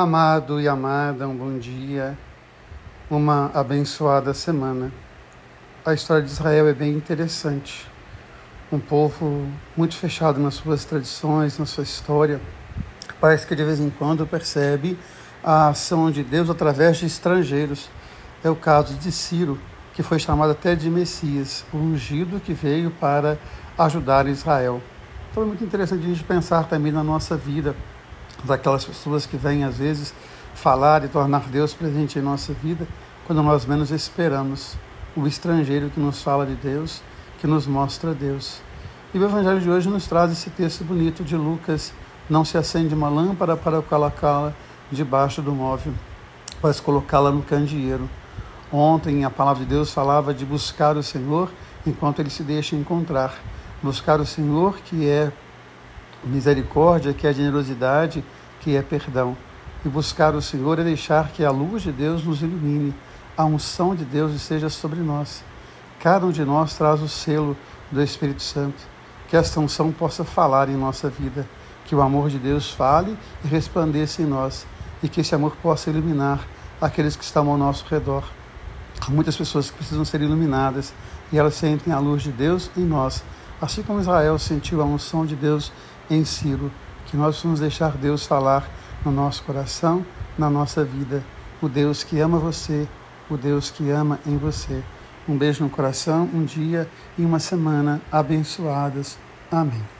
Amado e amada, um bom dia, uma abençoada semana. A história de Israel é bem interessante. Um povo muito fechado nas suas tradições, na sua história. Parece que de vez em quando percebe a ação de Deus através de estrangeiros. É o caso de Ciro, que foi chamado até de Messias, o ungido que veio para ajudar Israel. Então é muito interessante a gente pensar também na nossa vida daquelas pessoas que vêm às vezes falar e tornar Deus presente em nossa vida quando nós menos esperamos. O estrangeiro que nos fala de Deus, que nos mostra Deus. E o Evangelho de hoje nos traz esse texto bonito de Lucas: Não se acende uma lâmpada para colocá-la debaixo do móvel, mas colocá-la no candeeiro. Ontem a palavra de Deus falava de buscar o Senhor enquanto ele se deixa encontrar. Buscar o Senhor, que é misericórdia, que é generosidade, que é perdão. E buscar o Senhor é deixar que a luz de Deus nos ilumine, a unção de Deus esteja sobre nós. Cada um de nós traz o selo do Espírito Santo. Que esta unção possa falar em nossa vida, que o amor de Deus fale e resplandeça em nós, e que esse amor possa iluminar aqueles que estão ao nosso redor. Há muitas pessoas que precisam ser iluminadas e elas sentem a luz de Deus em nós, assim como Israel sentiu a unção de Deus em Ciro, que nós vamos deixar Deus falar no nosso coração, na nossa vida. O Deus que ama você, o Deus que ama em você. Um beijo no coração, um dia e uma semana abençoadas. Amém.